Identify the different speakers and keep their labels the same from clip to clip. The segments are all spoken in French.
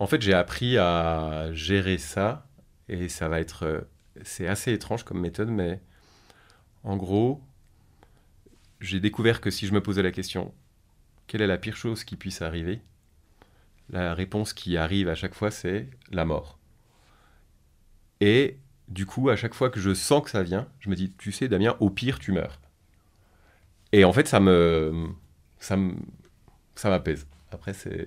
Speaker 1: En fait, j'ai appris à gérer ça et ça va être. euh, C'est assez étrange comme méthode, mais en gros, j'ai découvert que si je me posais la question quelle est la pire chose qui puisse arriver, la réponse qui arrive à chaque fois, c'est la mort. Et du coup, à chaque fois que je sens que ça vient, je me dis tu sais, Damien, au pire, tu meurs. Et en fait, ça me. Ça m'apaise. Après, c'est.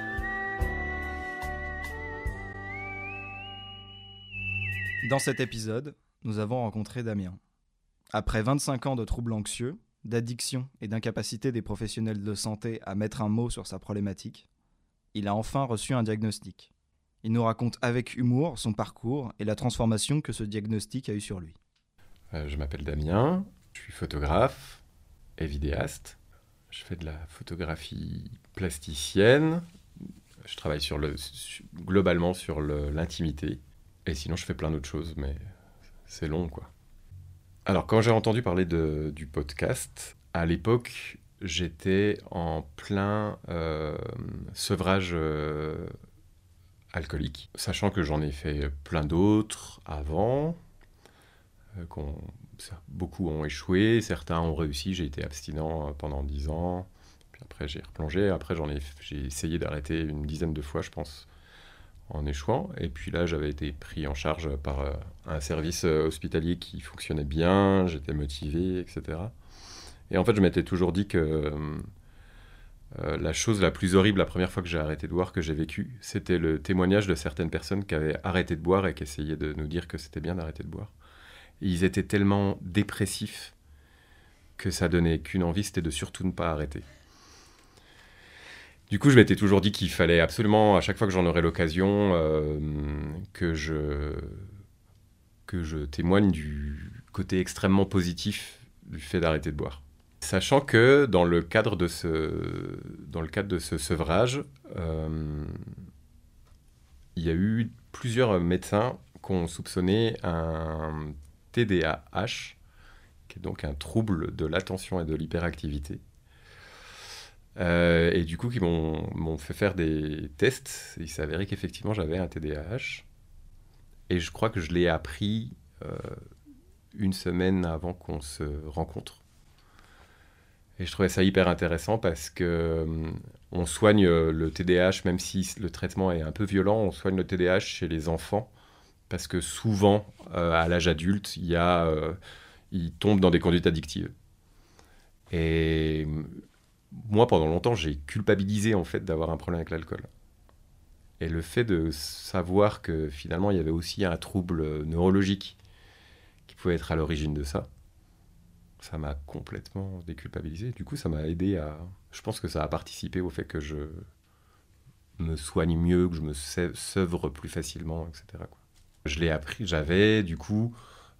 Speaker 2: Dans cet épisode, nous avons rencontré Damien. Après 25 ans de troubles anxieux, d'addiction et d'incapacité des professionnels de santé à mettre un mot sur sa problématique, il a enfin reçu un diagnostic. Il nous raconte avec humour son parcours et la transformation que ce diagnostic a eu sur lui.
Speaker 1: Euh, je m'appelle Damien, je suis photographe et vidéaste. Je fais de la photographie plasticienne. Je travaille globalement sur l'intimité. Et sinon, je fais plein d'autres choses, mais c'est long, quoi. Alors, quand j'ai entendu parler du podcast, à l'époque, j'étais en plein euh, sevrage euh, alcoolique, sachant que j'en ai fait plein d'autres avant, euh, qu'on- beaucoup ont échoué, certains ont réussi. J'ai été abstinent pendant 10 ans, puis après j'ai replongé. Après, j'en ai, j'ai essayé d'arrêter une dizaine de fois, je pense, en échouant. Et puis là, j'avais été pris en charge par euh, un service euh, hospitalier qui fonctionnait bien, j'étais motivé, etc. Et en fait, je m'étais toujours dit que euh, la chose la plus horrible la première fois que j'ai arrêté de boire, que j'ai vécu, c'était le témoignage de certaines personnes qui avaient arrêté de boire et qui essayaient de nous dire que c'était bien d'arrêter de boire. Ils étaient tellement dépressifs que ça donnait qu'une envie, c'était de surtout ne pas arrêter. Du coup, je m'étais toujours dit qu'il fallait absolument, à chaque fois que j'en aurais l'occasion, euh, que, je, témoigne du côté extrêmement positif du fait d'arrêter de boire. Sachant que dans le cadre de ce, dans le cadre de ce sevrage, euh, il y a eu plusieurs médecins qui ont soupçonné un TDAH, qui est donc un trouble de l'attention et de l'hyperactivité. Euh, et du coup, qui m'ont fait faire des tests. Il s'avérait qu'effectivement, j'avais un TDAH. Et je crois que je l'ai appris euh, une semaine avant qu'on se rencontre. Et je trouvais ça hyper intéressant parce que euh, on soigne le TDAH, même si le traitement est un peu violent, on soigne le TDAH chez les enfants parce que souvent, à l'âge adulte, il y ils tombent dans des conduites addictives. Et moi, pendant longtemps, j'ai culpabilisé en fait d'avoir un problème avec l'alcool. Et le fait de savoir que finalement, il y avait aussi un trouble neurologique qui pouvait être à l'origine de ça, ça m'a complètement déculpabilisé. Du coup, ça m'a aidé à. Je pense que ça a participé au fait que je me soigne mieux, que je me se- sevre plus facilement, etc. Je l'ai appris, j'avais du coup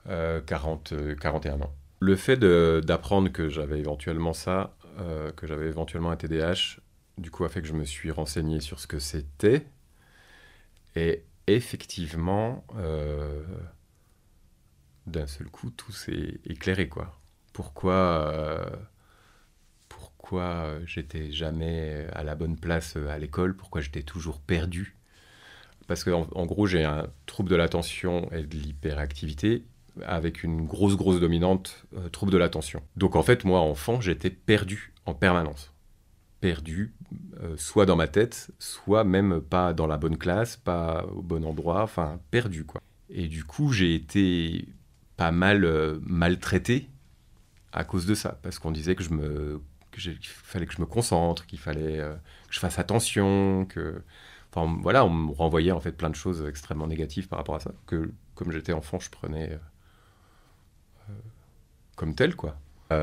Speaker 1: euh, 40, euh, 41 ans. Le fait d'apprendre que j'avais éventuellement ça, euh, que j'avais éventuellement un TDAH, du coup a fait que je me suis renseigné sur ce que c'était. Et effectivement, euh, d'un seul coup, tout s'est éclairé, quoi. Pourquoi, euh, pourquoi j'étais jamais à la bonne place à l'école, pourquoi j'étais toujours perdu? Parce qu'en en gros, j'ai un trouble de l'attention et de l'hyperactivité avec une grosse, grosse dominante euh, trouble de l'attention. Donc en fait, moi, enfant, j'étais perdu en permanence. Perdu, euh, soit dans ma tête, soit même pas dans la bonne classe, pas au bon endroit, enfin perdu quoi. Et du coup, j'ai été pas mal euh, maltraité à cause de ça, parce qu'on disait que je me qu'il fallait que je me concentre, qu'il fallait que je fasse attention, que... Enfin, voilà, on me renvoyait en fait plein de choses extrêmement négatives par rapport à ça, que comme j'étais enfant, je prenais comme tel, quoi.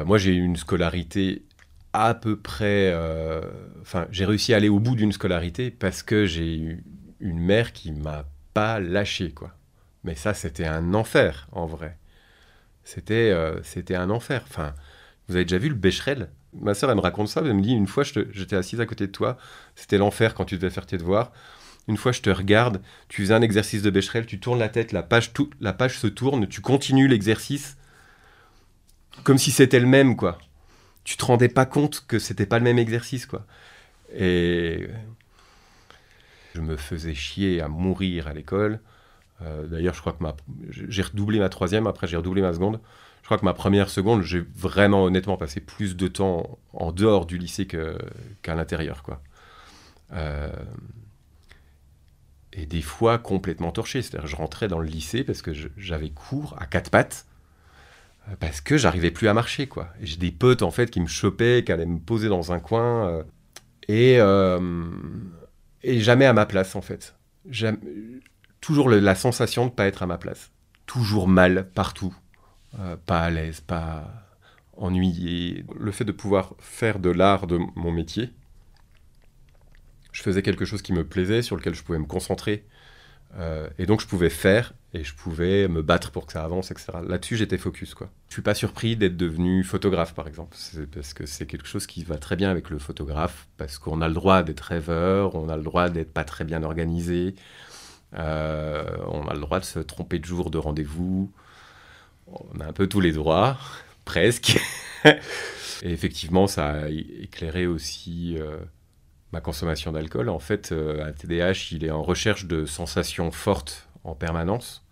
Speaker 1: moi, j'ai eu une scolarité à peu près... Enfin, j'ai réussi à aller au bout d'une scolarité parce que j'ai eu une mère qui m'a pas lâché, quoi. Mais ça, c'était un enfer, en vrai. C'était c'était un enfer. Enfin, vous avez déjà vu le Becherel? Ma sœur, elle me raconte ça. Elle me dit une fois, j'étais assise à côté de toi. C'était l'enfer quand tu devais faire tes devoirs. Une fois, je te regarde. Tu faisais un exercice de Becherel. Tu tournes la tête. La page, tout, la page se tourne. Tu continues l'exercice comme si c'était le même, quoi. Tu te rendais pas compte que c'était pas le même exercice, quoi. Et je me faisais chier à mourir à l'école. Euh, d'ailleurs, je crois que ma... j'ai redoublé ma troisième. Après, j'ai redoublé ma seconde. Je crois que ma première seconde, j'ai vraiment honnêtement passé plus de temps en dehors du lycée qu'à l'intérieur. quoi. Euh, et des fois complètement torché. C'est-à-dire je rentrais dans le lycée parce que j'avais cours à quatre pattes parce que j'arrivais plus à marcher. quoi. J'ai des potes en fait qui me chopaient, qui allaient me poser dans un coin euh, et, et jamais à ma place en fait. toujours la sensation de pas être à ma place. Toujours mal partout. Euh, pas à l'aise, pas ennuyé. Le fait de pouvoir faire de l'art de mon métier, je faisais quelque chose qui me plaisait, sur lequel je pouvais me concentrer. Euh, et donc je pouvais faire et je pouvais me battre pour que ça avance, etc. Là-dessus, j'étais focus. Quoi. Je suis pas surpris d'être devenu photographe, par exemple, parce que c'est quelque chose qui va très bien avec le photographe, parce qu'on a le droit d'être rêveur, on a le droit d'être pas très bien organisé, euh, on a le droit de se tromper de jour de rendez-vous, on a un peu tous les droits, presque. Et effectivement, ça a éclairé aussi euh, ma consommation d'alcool. En fait, euh, un TDAH, il est en recherche de sensations fortes en permanence.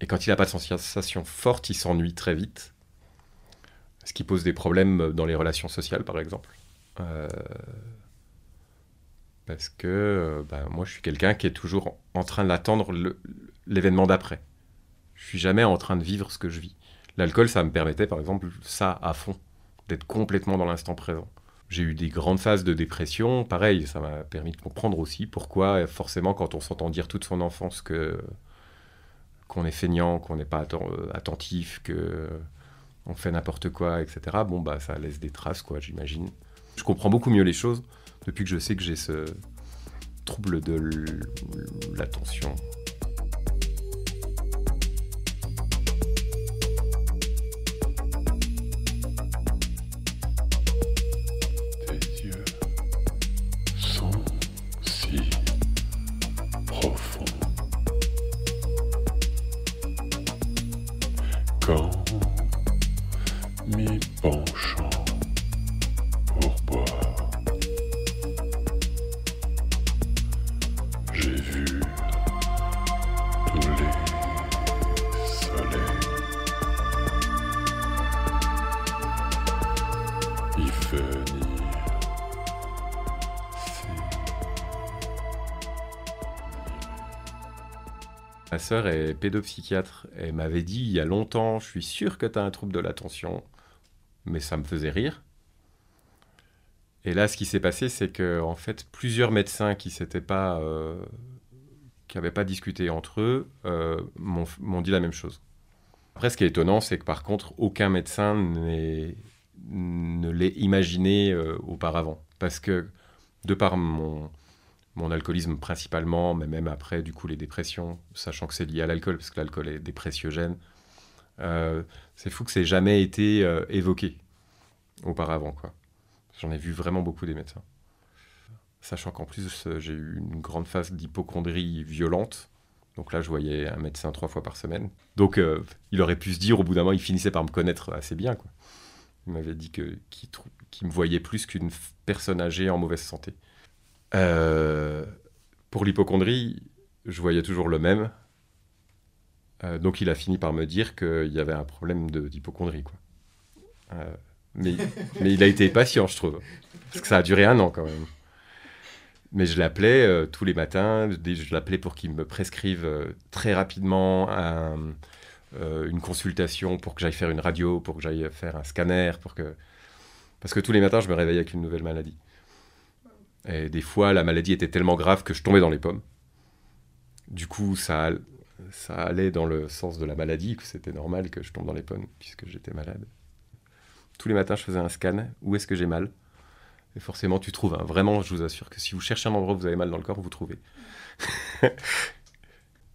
Speaker 1: Et quand il n'a pas de sensations fortes, il s'ennuie très vite. Ce qui pose des problèmes dans les relations sociales, par exemple. Euh, parce que ben, moi, je suis quelqu'un qui est toujours en train d'attendre l'événement d'après. Je suis jamais en train de vivre ce que je vis. L'alcool, ça me permettait, par exemple, ça à fond, d'être complètement dans l'instant présent. J'ai eu des grandes phases de dépression, pareil, ça m'a permis de comprendre aussi pourquoi, forcément, quand on s'entend dire toute son enfance que qu'on est feignant, qu'on n'est pas euh, attentif, que on fait n'importe quoi, etc. Bon, bah, ça laisse des traces, quoi, j'imagine. Je comprends beaucoup mieux les choses depuis que je sais que j'ai ce trouble de l'attention Ma sœur est pédopsychiatre. Elle m'avait dit il y a longtemps, je suis sûr que tu as un trouble de l'attention. Mais ça me faisait rire. Et là, ce qui s'est passé, c'est que en fait, plusieurs médecins qui s'étaient pas, euh, qui n'avaient pas discuté entre eux, euh, m'ont dit la même chose. Après, ce qui est étonnant, c'est que par contre, aucun médecin ne l'ait imaginé euh, auparavant, parce que de par mon mon alcoolisme principalement, mais même après, du coup, les dépressions, sachant que c'est lié à l'alcool, parce que l'alcool est dépressiogène. Euh, c'est fou que c'est jamais été euh, évoqué auparavant, quoi. J'en ai vu vraiment beaucoup des médecins. Sachant qu'en plus, euh, j'ai eu une grande phase d'hypochondrie violente. Donc là, je voyais un médecin trois fois par semaine. Donc, il aurait pu se dire, au bout d'un moment, il finissait par me connaître assez bien, quoi. Il m'avait dit que qu'il me voyait plus qu'une personne âgée en mauvaise santé. Euh, pour l'hypochondrie, je voyais toujours le même. Euh, donc il a fini par me dire qu'il y avait un problème d'hypochondrie. Euh, mais, mais il a été patient, je trouve. Parce que ça a duré un an quand même. Mais je l'appelais tous les matins, je l'appelais pour qu'il me prescrive très rapidement une consultation, pour que j'aille faire une radio, pour que j'aille faire un scanner, pour que Parce que tous les matins, je me réveillais avec une nouvelle maladie. Et des fois, la maladie était tellement grave que je tombais dans les pommes. Du coup, ça, ça allait dans le sens de la maladie, que c'était normal que je tombe dans les pommes puisque j'étais malade. Tous les matins, je faisais un scan. Où est-ce que j'ai mal? Et forcément, tu trouves. hein. Vraiment, je vous assure que si vous cherchez un endroit où vous avez mal dans le corps, vous trouvez.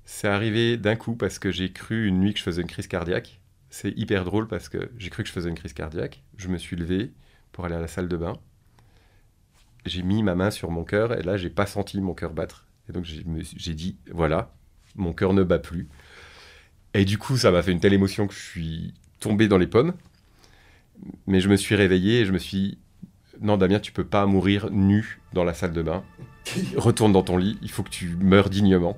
Speaker 1: C'est arrivé d'un coup parce que j'ai cru une nuit que je faisais une crise cardiaque. C'est hyper drôle parce que j'ai cru que je faisais une crise cardiaque. Je me suis levé pour aller à la salle de bain. J'ai mis ma main sur mon cœur et là, j'ai pas senti mon cœur battre. Et donc, j'ai dit, voilà, mon cœur ne bat plus. Et du coup, ça m'a fait une telle émotion que je suis tombé dans les pommes. Mais je me suis réveillé et je me suis non, Damien, tu peux pas mourir nu dans la salle de bain. Retourne dans ton lit, il faut que tu meurs dignement.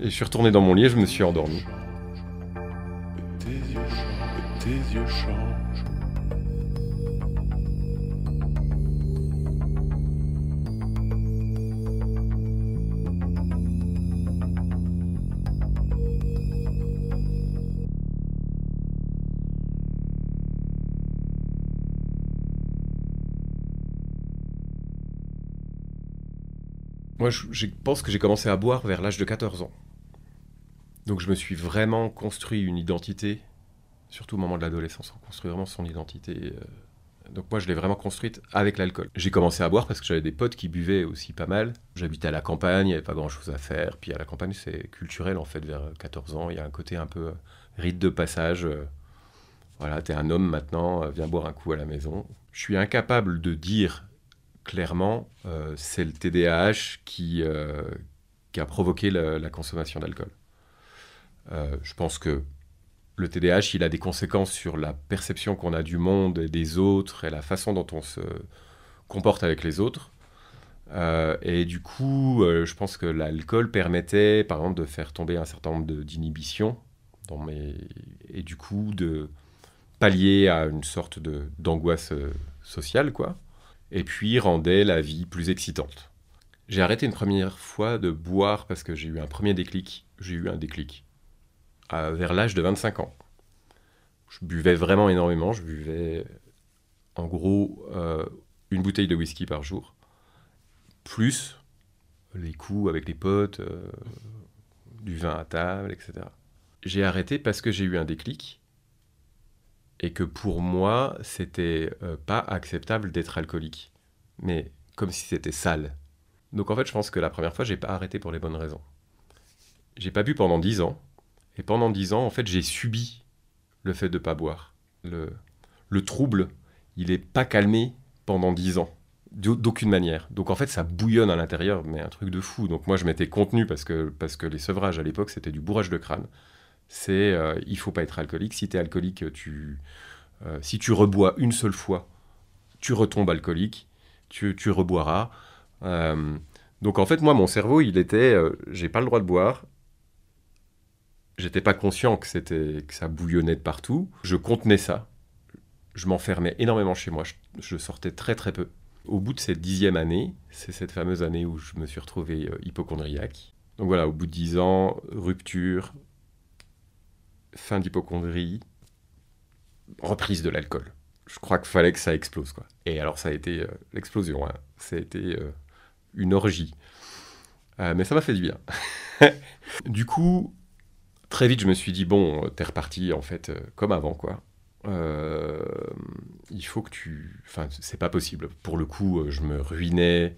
Speaker 1: Et je suis retourné dans mon lit et je me suis endormi.
Speaker 3: Tes yeux tes yeux.
Speaker 1: Moi, je, pense que j'ai commencé à boire vers l'âge de 14 ans. Donc je me suis vraiment construit une identité, surtout au moment de l'adolescence, on construit vraiment son identité. euh. Donc moi, je l'ai vraiment construite avec l'alcool. J'ai commencé à boire parce que j'avais des potes qui buvaient aussi pas mal. J'habitais à la campagne, il n'y avait pas grand-chose à faire. Puis à la campagne, c'est culturel en fait, vers 14 ans. Il y a un côté un peu euh, rite de passage. euh, Voilà, t'es un homme maintenant, viens boire un coup à la maison. Je suis incapable de dire clairement, euh, c'est le TDAH qui, euh, qui a provoqué la, consommation d'alcool. Euh, je pense que le TDAH, il a des conséquences sur la perception qu'on a du monde et des autres et la façon dont on se comporte avec les autres. Et du coup, je pense que l'alcool permettait, par exemple, de faire tomber un certain nombre d'inhibitions et du coup de pallier à une sorte d'angoisse sociale, quoi et puis rendait la vie plus excitante. J'ai arrêté une première fois de boire parce que j'ai eu un premier déclic. J'ai eu un déclic vers l'âge de 25 ans. Je buvais vraiment énormément. Je buvais en gros euh, une bouteille de whisky par jour, plus les coups avec les potes, euh, du vin à table, etc. J'ai arrêté parce que j'ai eu un déclic et que pour moi, c'était euh, pas acceptable d'être alcoolique, mais comme si c'était sale. Donc en fait, je pense que la première fois, j'ai pas arrêté pour les bonnes raisons. J'ai pas bu pendant 10 ans, et pendant 10 ans, en fait, j'ai subi le fait de pas boire. Le, le trouble, il est pas calmé pendant 10 ans, d'au- d'aucune manière. Donc en fait, ça bouillonne à l'intérieur, mais un truc de fou. Donc moi, je m'étais contenu parce que, parce que les sevrages à l'époque, c'était du bourrage de crâne c'est euh, il faut pas être alcoolique. Si tu es alcoolique, tu, euh, si tu rebois une seule fois, tu retombes alcoolique, tu, tu reboiras. Euh, donc en fait, moi, mon cerveau, il était, j'ai pas le droit de boire. J'étais pas conscient que c'était que ça bouillonnait de partout. Je contenais ça. Je m'enfermais énormément chez moi. Je, je sortais très très peu. Au bout de cette dixième année, c'est cette fameuse année où je me suis retrouvé hypochondriaque. Donc voilà, au bout de dix ans, rupture, fin d'hypochondrie, reprise de l'alcool. Je crois qu'il fallait que ça explose, quoi. Et alors, ça a été euh, l'explosion. hein. Ça a été euh, une orgie. Euh, mais ça m'a fait du bien. du coup, très vite, je me suis dit, bon, t'es reparti, en fait, comme avant, quoi. Il faut que tu... Enfin, c'est pas possible. Pour le coup, je me ruinais.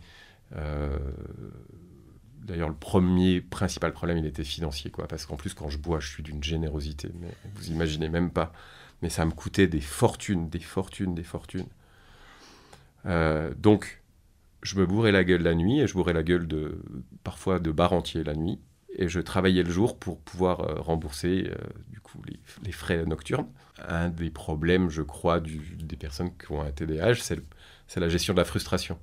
Speaker 1: D'ailleurs, le premier principal problème, il était financier, quoi. Parce qu'en plus, quand je bois, je suis d'une générosité, mais vous imaginez même pas. Mais ça me coûtait des fortunes, des fortunes, des fortunes. Euh, donc, je me bourrais la gueule la nuit et je bourrais la gueule de parfois de bar entier la nuit. Et je travaillais le jour pour pouvoir euh, rembourser euh, du coup les, frais nocturnes. Un des problèmes, je crois, des personnes qui ont un TDAH, c'est la gestion de la frustration.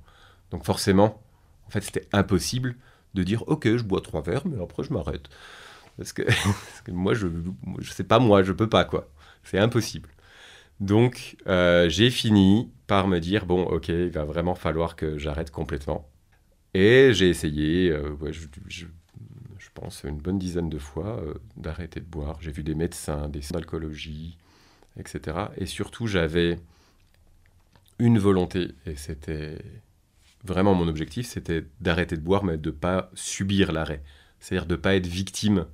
Speaker 1: Donc forcément, en fait, c'était impossible de dire ok, je bois trois verres, mais après je m'arrête. Parce que, que moi, je, je sais pas moi, je peux pas quoi. C'est impossible. Donc, euh, j'ai fini par me dire bon, ok, il va vraiment falloir que j'arrête complètement. Et j'ai essayé, euh, je, je- pense une bonne dizaine de fois, euh, d'arrêter de boire. J'ai vu des médecins, des d'alcoolologie, etc. Et surtout, j'avais une volonté, et c'était vraiment mon objectif, c'était d'arrêter de boire, mais de pas subir l'arrêt. C'est-à-dire de pas être victime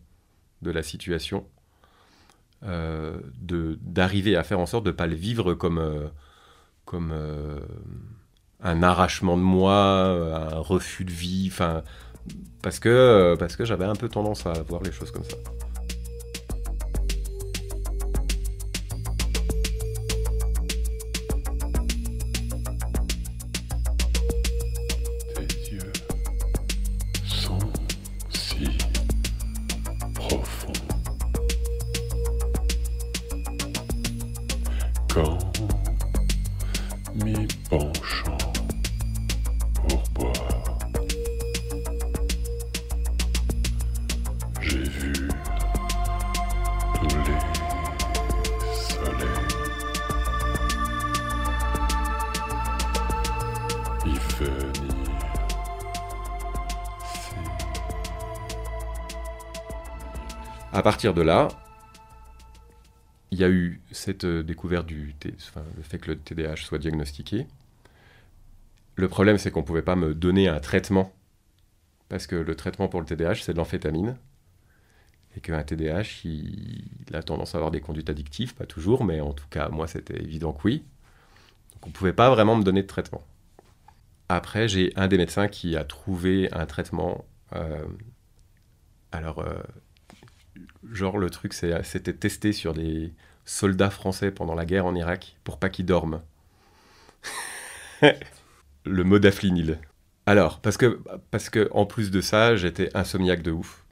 Speaker 1: de la situation, euh, d'arriver à faire en sorte de pas le vivre comme euh, comme euh, un arrachement de moi, un refus de vie, parce que parce que j'avais un peu tendance à voir les choses comme ça. Partir de là, il y a eu cette euh, découverte du enfin, le fait que le TDAH soit diagnostiqué. Le problème, c'est qu'on ne pouvait pas me donner un traitement parce que le traitement pour le TDAH, c'est de l'amphétamine. Et qu'un TDAH, il, il a tendance à avoir des conduites addictives, pas toujours, mais en tout cas, moi, c'était évident que oui. Donc on ne pouvait pas vraiment me donner de traitement. Après, j'ai un des médecins qui a trouvé un traitement. euh, alors, euh, genre, le truc, c'était testé sur des soldats français pendant la guerre en Irak pour pas qu'ils dorment. le modafinil. Alors, parce que, en plus de ça, j'étais insomniaque de ouf.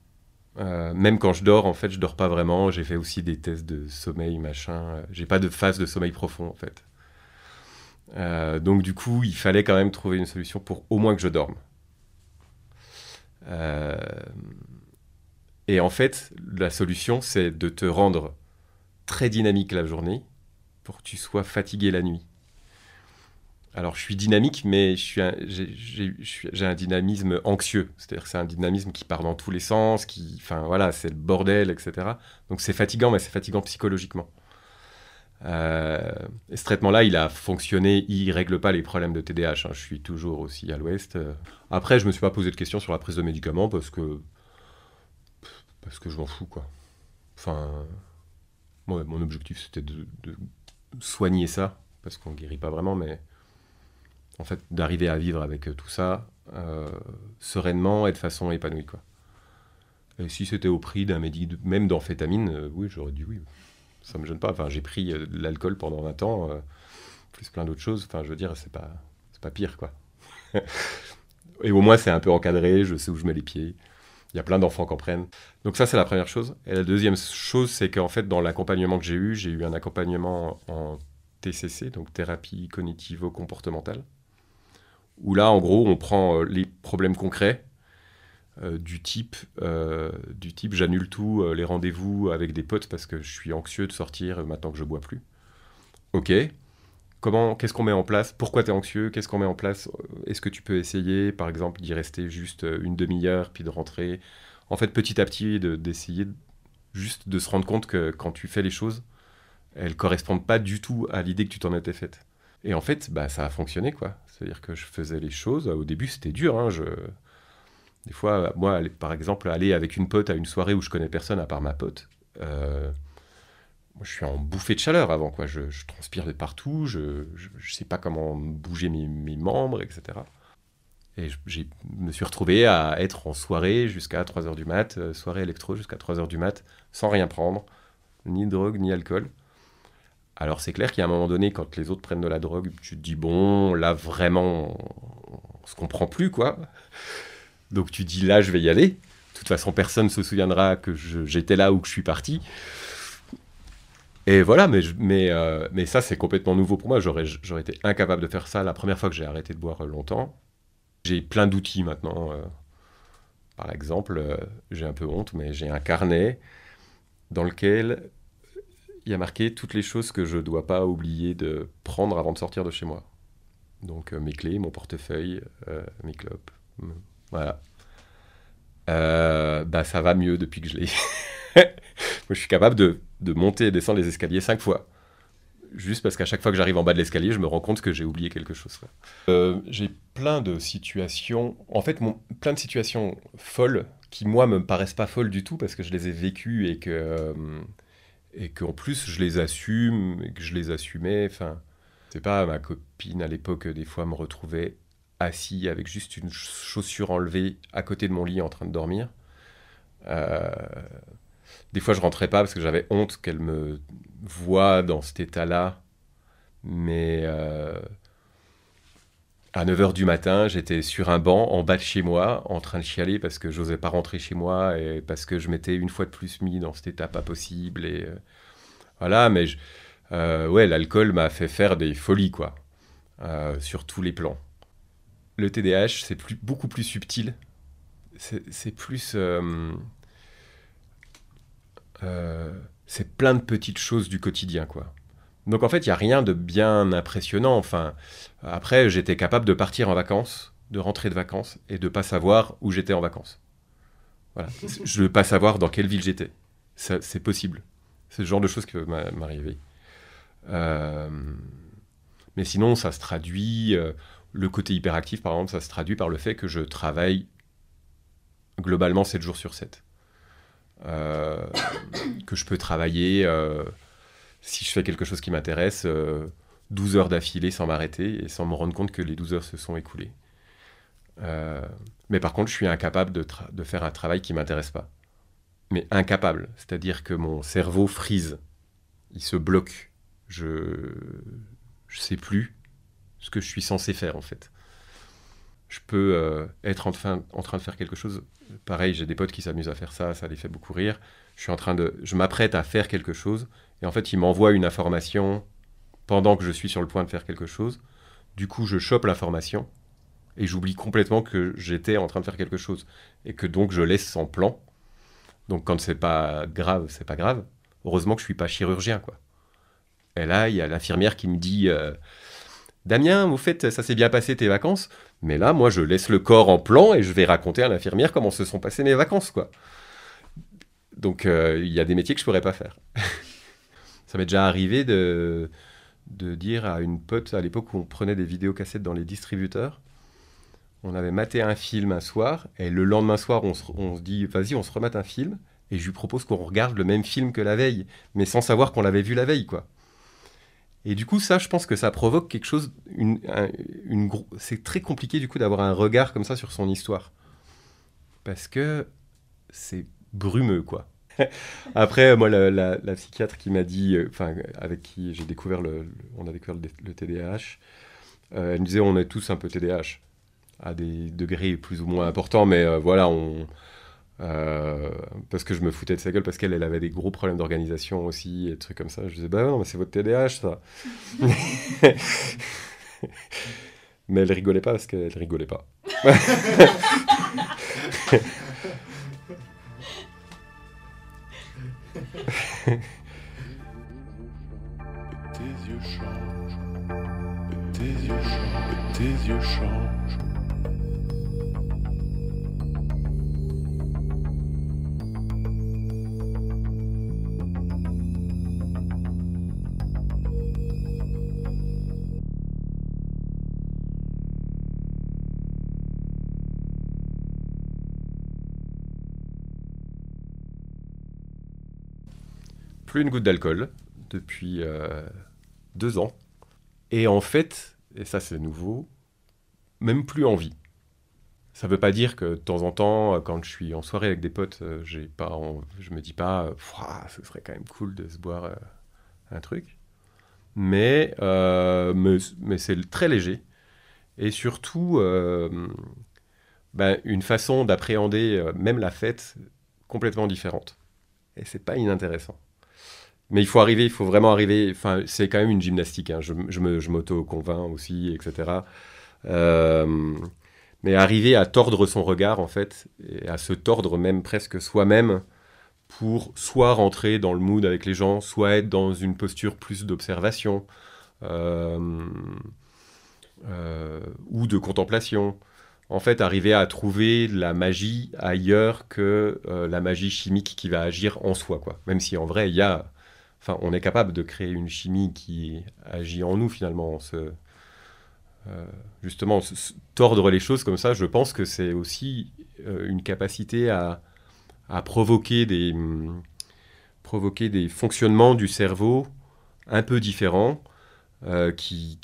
Speaker 1: Euh, même quand je dors, en fait, je dors pas vraiment. J'ai fait aussi des tests de sommeil, machin. J'ai pas de phase de sommeil profond, en fait. Euh, donc, du coup, il fallait quand même trouver une solution pour au moins que je dorme. Euh, et en fait, la solution, c'est de te rendre très dynamique la journée pour que tu sois fatigué la nuit. Alors, je suis dynamique, mais j'ai un dynamisme anxieux. C'est-à-dire que c'est un dynamisme qui part dans tous les sens, qui, enfin voilà, c'est le bordel, etc. Donc c'est fatigant, mais c'est fatigant psychologiquement. Euh, et ce traitement-là, il a fonctionné, il règle pas les problèmes de TDAH. hein. Je suis toujours aussi à l'ouest. Euh, Après, je me suis pas posé de questions sur la prise de médicaments parce que parce que je m'en fous, quoi. Enfin, mon objectif, c'était de, soigner ça, parce qu'on guérit pas vraiment, mais en fait, d'arriver à vivre avec euh, tout ça euh, sereinement et de façon épanouie, quoi. Et si c'était au prix d'un médicament, même d'amphétamine, euh, oui, j'aurais dit oui. Ça me gêne pas. Enfin, j'ai pris de l'alcool pendant 20 ans, plus plein d'autres choses. Enfin, je veux dire, c'est pas, c'est pas pire, quoi. et au moins, c'est un peu encadré, je sais où je mets les pieds. Il y a plein d'enfants qui en prennent. Donc ça, c'est la première chose. Et la deuxième chose, c'est qu'en fait, dans l'accompagnement que j'ai eu, j'ai eu un accompagnement en TCC, donc thérapie cognitivo-comportementale, où là, en gros, on prend euh, les problèmes concrets euh, du type, euh, type j'annule tout, les rendez-vous avec des potes parce que je suis anxieux de sortir maintenant que je bois plus. Ok. Comment, qu'est-ce qu'on met en place Pourquoi tu es anxieux Qu'est-ce qu'on met en place Est-ce que tu peux essayer, par exemple, d'y rester juste euh, une demi-heure, puis de rentrer En fait, petit à petit, de- d'essayer de- juste de se rendre compte que quand tu fais les choses, elles correspondent pas du tout à l'idée que tu t'en étais faite. Et en fait, bah, ça a fonctionné, quoi. C'est-à-dire que je faisais les choses. Au début, c'était dur. hein, je... Des fois, moi, par exemple, aller avec une pote à une soirée où je connais personne à part ma pote, euh, je suis en bouffée de chaleur avant, quoi. Je, transpire de partout, je, je sais pas comment bouger mes, membres, etc. Et je me suis retrouvé à être en soirée jusqu'à 3h du mat, euh, soirée électro jusqu'à 3h du mat, sans rien prendre, ni drogue, ni alcool. Alors c'est clair qu'à un moment donné, quand les autres prennent de la drogue, tu te dis, bon, là vraiment, on, on se comprend plus, quoi. Donc tu dis, là, je vais y aller. De toute façon, personne ne se souviendra que j'étais là ou que je suis parti. Et voilà, mais, euh, mais ça, c'est complètement nouveau pour moi. J'aurais été incapable de faire ça la première fois que j'ai arrêté de boire euh, longtemps. J'ai plein d'outils maintenant. euh. Par exemple, j'ai un peu honte, mais j'ai un carnet dans lequel il y a marqué toutes les choses que je ne dois pas oublier de prendre avant de sortir de chez moi. Donc mes clés, mon portefeuille, mes clopes. mm, Voilà. Euh, bah ça va mieux depuis que je l'ai. Moi je suis capable de, de monter et descendre les escaliers cinq fois. juste parce qu'à chaque fois que j'arrive en bas de l'escalier, je me rends compte que j'ai oublié quelque chose. Euh, j'ai plein de situations, en fait, plein de situations folles qui, moi, me paraissent pas folles du tout parce que je les ai vécues et que, euh, et qu'en plus, je les assume et que je les assumais. Enfin, c'est pas ma copine à l'époque, des fois, me retrouvait assis avec juste une chaussure enlevée à côté de mon lit en train de dormir. Euh, des fois, je rentrais pas parce que j'avais honte qu'elle me voie dans cet état-là. Mais euh, à 9h du matin, j'étais sur un banc en bas de chez moi, en train de chialer parce que j'osais pas rentrer chez moi et parce que je m'étais une fois de plus mis dans cet état pas possible. Et euh, voilà, mais euh, ouais, l'alcool m'a fait faire des folies, quoi, sur tous les plans. Le TDAH, c'est plus, beaucoup plus subtil. C'est plus. Euh, c'est plein de petites choses du quotidien, quoi. Donc en fait, il n'y a rien de bien impressionnant. Enfin, après, j'étais capable de partir en vacances, de rentrer de vacances et de pas savoir où j'étais en vacances. Voilà. Je ne veux pas savoir dans quelle ville j'étais. C'est possible. C'est le genre de choses qui m'a- m'arriver. Euh, mais sinon, ça se traduit. euh, le côté hyperactif, par exemple, ça se traduit par le fait que je travaille globalement 7 jours sur 7. Euh, que je peux travailler, euh, si je fais quelque chose qui m'intéresse, euh, 12 heures d'affilée sans m'arrêter et sans me rendre compte que les 12 heures se sont écoulées. Euh, mais par contre, je suis incapable de, faire un travail qui m'intéresse pas. Mais incapable, c'est-à-dire que mon cerveau frise, il se bloque. Je je sais plus ce que je suis censé faire en fait. Je peux euh, être en train, de faire quelque chose. Pareil, j'ai des potes qui s'amusent à faire ça, ça les fait beaucoup rire. Je suis en train de, je m'apprête à faire quelque chose et en fait, ils m'envoient une information pendant que je suis sur le point de faire quelque chose. Du coup, je chope l'information et j'oublie complètement que j'étais en train de faire quelque chose et que donc je laisse sans plan. Donc quand c'est pas grave, c'est pas grave. Heureusement que je suis pas chirurgien quoi. Et là, il y a l'infirmière qui me dit euh, Damien, au fait, ça s'est bien passé tes vacances. Mais là, moi, je laisse le corps en plan et je vais raconter à l'infirmière comment se sont passées mes vacances, quoi. Donc, euh, il y a des métiers que je pourrais pas faire. ça m'est déjà arrivé de, de dire à une pote, à l'époque où on prenait des vidéocassettes dans les distributeurs, on avait maté un film un soir, et le lendemain soir, on se, on se dit, vas-y, on se remate un film, et je lui propose qu'on regarde le même film que la veille, mais sans savoir qu'on l'avait vu la veille, quoi. Et du coup, ça, je pense que ça provoque quelque chose. Une, un- une gro- c'est très compliqué du coup d'avoir un regard comme ça sur son histoire. Parce que c'est brumeux, quoi. Après, moi, la, psychiatre qui m'a dit, euh, enfin, avec qui j'ai découvert le, on a découvert le TDAH, euh, elle me disait on est tous un peu TDAH, à des degrés plus ou moins importants, mais euh, voilà, on. Euh, parce que je me foutais de sa gueule, parce qu'elle elle avait des gros problèmes d'organisation aussi, et des trucs comme ça. Je disais, bah non, mais c'est votre TDAH, ça. mais elle rigolait pas parce qu'elle rigolait pas. une goutte d'alcool depuis euh, deux ans. Et en fait, et ça c'est nouveau, même plus envie. Ça veut pas dire que de temps en temps, euh, quand je suis en soirée avec des potes, euh, j'ai pas, je me dis pas, ce serait quand même cool de se boire un truc. Mais, mais, c'est très léger. Et surtout, ben, une façon d'appréhender même la fête complètement différente. Et c'est pas inintéressant. Mais il faut arriver, il faut vraiment arriver. Enfin, c'est quand même une gymnastique. hein, Je, je m'auto-convainc aussi, etc. Euh, mais arriver à tordre son regard, en fait, et à se tordre même presque soi-même pour soit rentrer dans le mood avec les gens, soit être dans une posture plus d'observation euh, euh, ou de contemplation. En fait, arriver à trouver la magie ailleurs que la magie chimique qui va agir en soi, quoi. Même si en vrai, il y a Enfin, on est capable de créer une chimie qui agit en nous finalement. Euh, justement, tordre les choses comme ça, je pense que c'est aussi euh, une capacité à, à provoquer des, fonctionnements du cerveau un peu différents. euh, qui,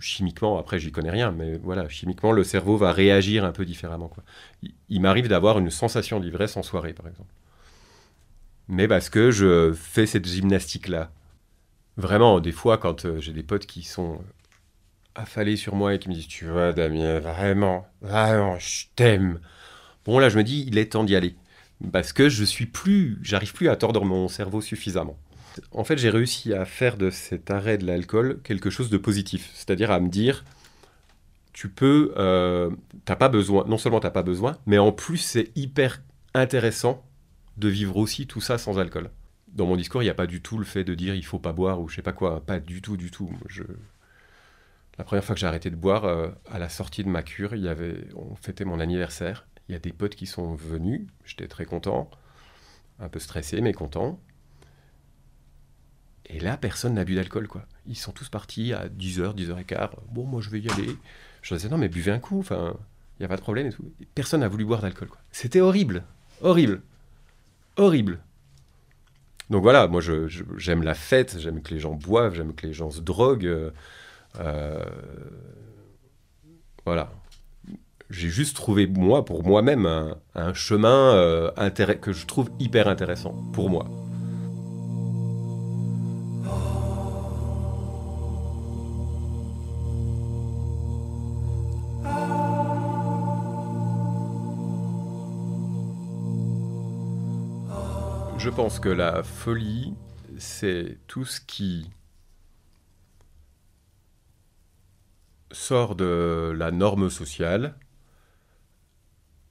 Speaker 1: chimiquement, après j'y connais rien, mais voilà, chimiquement le cerveau va réagir un peu différemment. Il, il m'arrive d'avoir une sensation d'ivresse en soirée, par exemple. Mais parce que je fais cette gymnastique-là. Vraiment, des fois, quand euh, j'ai des potes qui sont affalés sur moi et qui me disent Tu vois, Damien, vraiment, vraiment, je t'aime. Bon, là, je me dis Il est temps d'y aller. Parce que je suis plus, j'arrive plus à tordre mon cerveau suffisamment. En fait, j'ai réussi à faire de cet arrêt de l'alcool quelque chose de positif. C'est-à-dire à me dire Tu peux, euh, t'as pas besoin, non seulement t'as pas besoin, mais en plus, c'est hyper intéressant de vivre aussi tout ça sans alcool. Dans mon discours, il n'y a pas du tout le fait de dire il faut pas boire ou je sais pas quoi. Pas du tout, du tout. Je... La première fois que j'ai arrêté de boire, euh, à la sortie de ma cure, il y avait... on fêtait mon anniversaire. Il y a des potes qui sont venus. J'étais très content. Un peu stressé, mais content. Et là, personne n'a bu d'alcool, quoi. Ils sont tous partis à 10h, 10h15. Bon, moi, je vais y aller. Je disais, non, mais buvez un coup. Enfin, il n'y a pas de problème et tout. Personne n'a voulu boire d'alcool, quoi. C'était horrible. Horrible horrible. Donc voilà, moi j'aime la fête, j'aime que les gens boivent, j'aime que les gens se droguent. euh, euh, voilà. J'ai juste trouvé, moi, pour moi-même, un, chemin euh, que je trouve hyper intéressant pour moi. Je pense que la folie, c'est tout ce qui sort de la norme sociale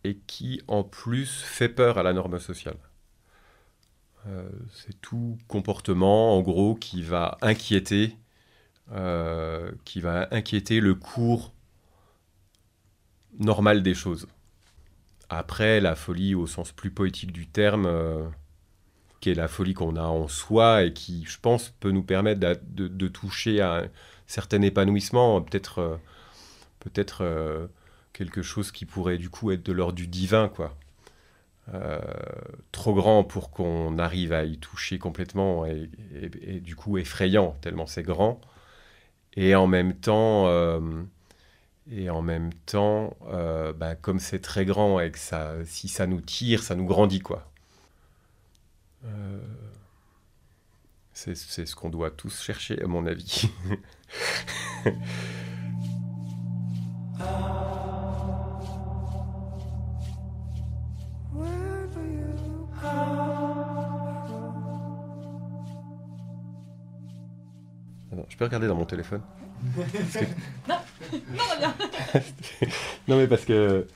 Speaker 1: et qui en plus fait peur à la norme sociale. Euh, c'est tout comportement en gros qui va inquiéter, euh, qui va inquiéter le cours normal des choses. Après, la folie au sens plus poétique du terme, euh, qui est la folie qu'on a en soi et qui, je pense, peut nous permettre de, toucher à un certain épanouissement, peut-être euh, peut-être euh, quelque chose qui pourrait du coup être de l'ordre du divin, quoi. Euh, trop grand pour qu'on arrive à y toucher complètement et, du coup effrayant tellement c'est grand et en même temps et en même temps ben, comme c'est très grand et que ça si ça nous tire ça nous grandit quoi Euh, c'est c'est ce qu'on doit tous chercher à mon avis Attends, je peux regarder dans mon téléphone que-
Speaker 4: Non, non, Damien.
Speaker 1: Non, mais parce que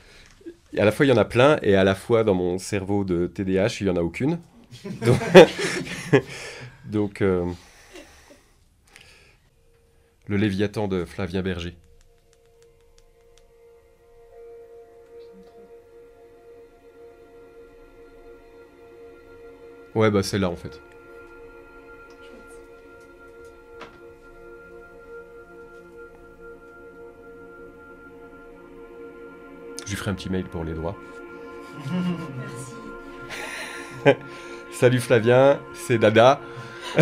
Speaker 1: à la fois il y en a plein et à la fois dans mon cerveau de TDAH il y en a aucune. Donc, donc, euh, le Léviathan de Flavien Berger. Ouais, bah c'est là en fait. Je lui ferai un petit mail pour les droits. Salut Flavien, c'est Dada.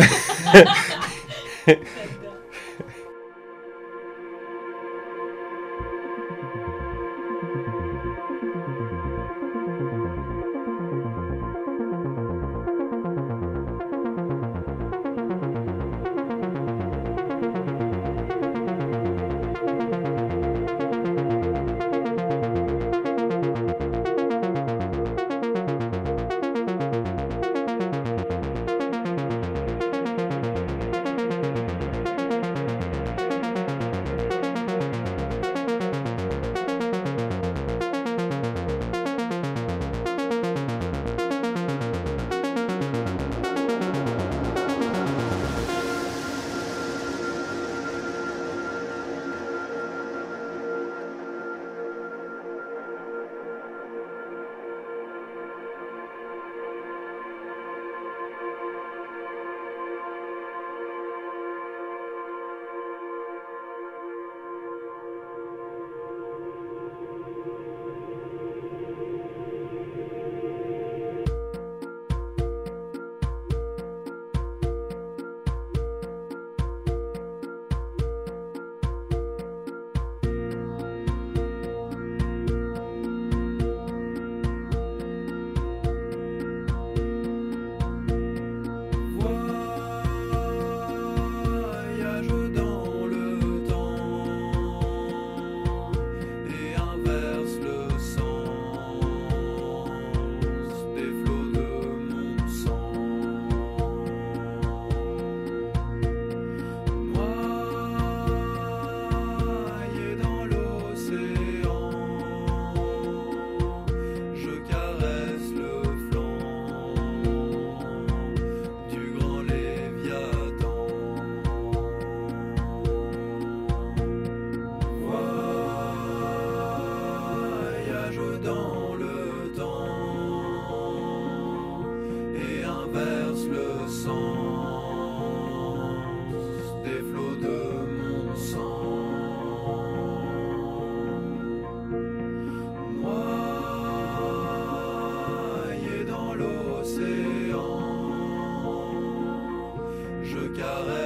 Speaker 1: color.